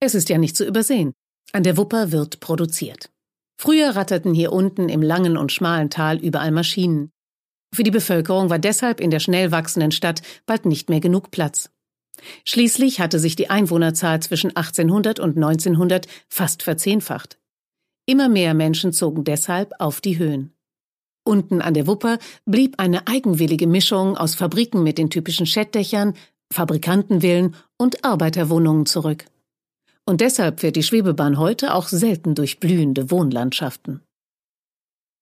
Es ist ja nicht zu übersehen. An der Wupper wird produziert. Früher ratterten hier unten im langen und schmalen Tal überall Maschinen. Für die Bevölkerung war deshalb in der schnell wachsenden Stadt bald nicht mehr genug Platz. Schließlich hatte sich die Einwohnerzahl zwischen 1800 und 1900 fast verzehnfacht. Immer mehr Menschen zogen deshalb auf die Höhen. Unten an der Wupper blieb eine eigenwillige Mischung aus Fabriken mit den typischen Schettdächern, Fabrikantenvillen und Arbeiterwohnungen zurück. Und deshalb fährt die Schwebebahn heute auch selten durch blühende Wohnlandschaften.